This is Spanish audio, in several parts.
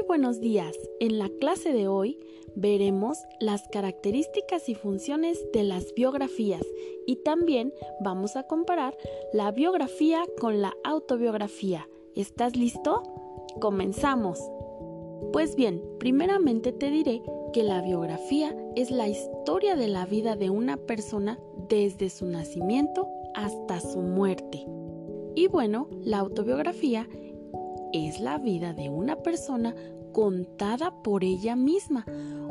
Muy buenos días. En la clase de hoy veremos las características y funciones de las biografías y también vamos a comparar la biografía con la autobiografía. ¿Estás listo? Comenzamos. Pues bien, primeramente te diré que la biografía es la historia de la vida de una persona desde su nacimiento hasta su muerte. Y bueno, la autobiografía es la vida de una persona contada por ella misma.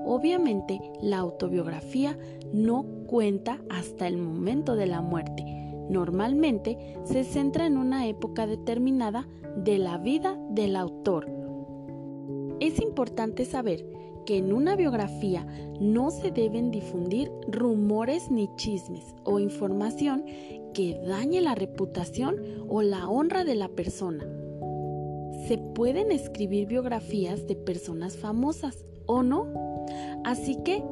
Obviamente, la autobiografía no cuenta hasta el momento de la muerte. Normalmente se centra en una época determinada de la vida del autor. Es importante saber que en una biografía no se deben difundir rumores ni chismes o información que dañe la reputación o la honra de la persona se pueden escribir biografías de personas famosas o no. Así que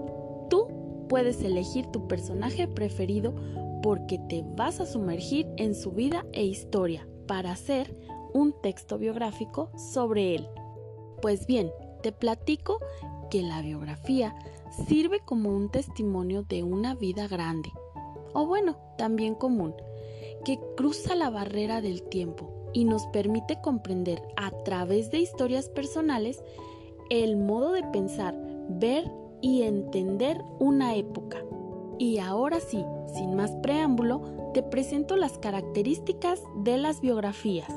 tú puedes elegir tu personaje preferido porque te vas a sumergir en su vida e historia para hacer un texto biográfico sobre él. Pues bien, te platico que la biografía sirve como un testimonio de una vida grande, o bueno, también común, que cruza la barrera del tiempo y nos permite comprender a través de historias personales el modo de pensar, ver y entender una época. Y ahora sí, sin más preámbulo, te presento las características de las biografías.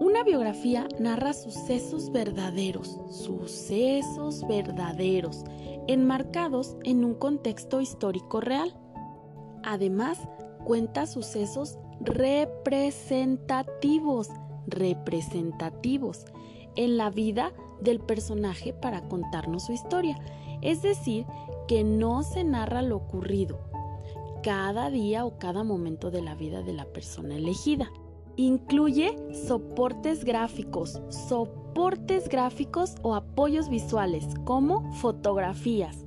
Una biografía narra sucesos verdaderos, sucesos verdaderos, enmarcados en un contexto histórico real. Además, cuenta sucesos representativos, representativos en la vida del personaje para contarnos su historia. Es decir, que no se narra lo ocurrido cada día o cada momento de la vida de la persona elegida. Incluye soportes gráficos, soportes gráficos o apoyos visuales como fotografías.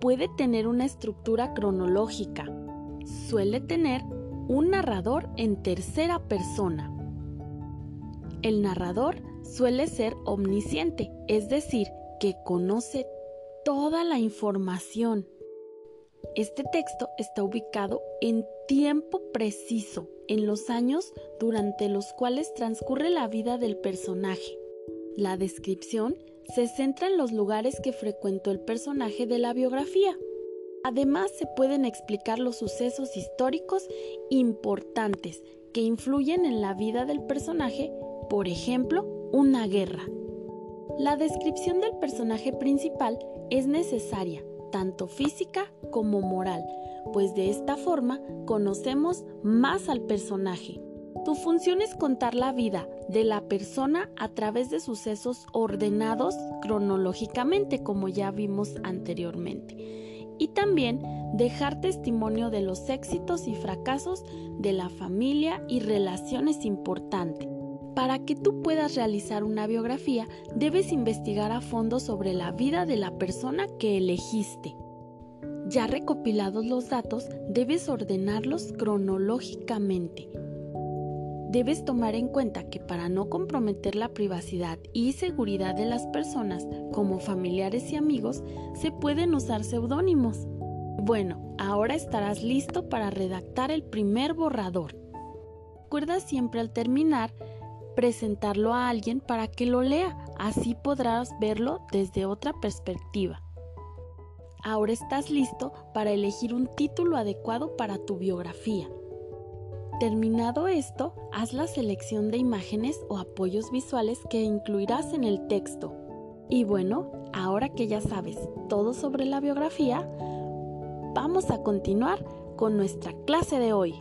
Puede tener una estructura cronológica. Suele tener un narrador en tercera persona. El narrador suele ser omnisciente, es decir, que conoce toda la información. Este texto está ubicado en tiempo preciso, en los años durante los cuales transcurre la vida del personaje. La descripción se centra en los lugares que frecuentó el personaje de la biografía. Además, se pueden explicar los sucesos históricos importantes que influyen en la vida del personaje, por ejemplo, una guerra. La descripción del personaje principal es necesaria, tanto física como moral, pues de esta forma conocemos más al personaje. Tu función es contar la vida de la persona a través de sucesos ordenados cronológicamente, como ya vimos anteriormente y también dejar testimonio de los éxitos y fracasos de la familia y relaciones importantes. Para que tú puedas realizar una biografía, debes investigar a fondo sobre la vida de la persona que elegiste. Ya recopilados los datos, debes ordenarlos cronológicamente Debes tomar en cuenta que para no comprometer la privacidad y seguridad de las personas como familiares y amigos, se pueden usar seudónimos. Bueno, ahora estarás listo para redactar el primer borrador. Recuerda siempre al terminar presentarlo a alguien para que lo lea, así podrás verlo desde otra perspectiva. Ahora estás listo para elegir un título adecuado para tu biografía. Terminado esto, haz la selección de imágenes o apoyos visuales que incluirás en el texto. Y bueno, ahora que ya sabes todo sobre la biografía, vamos a continuar con nuestra clase de hoy.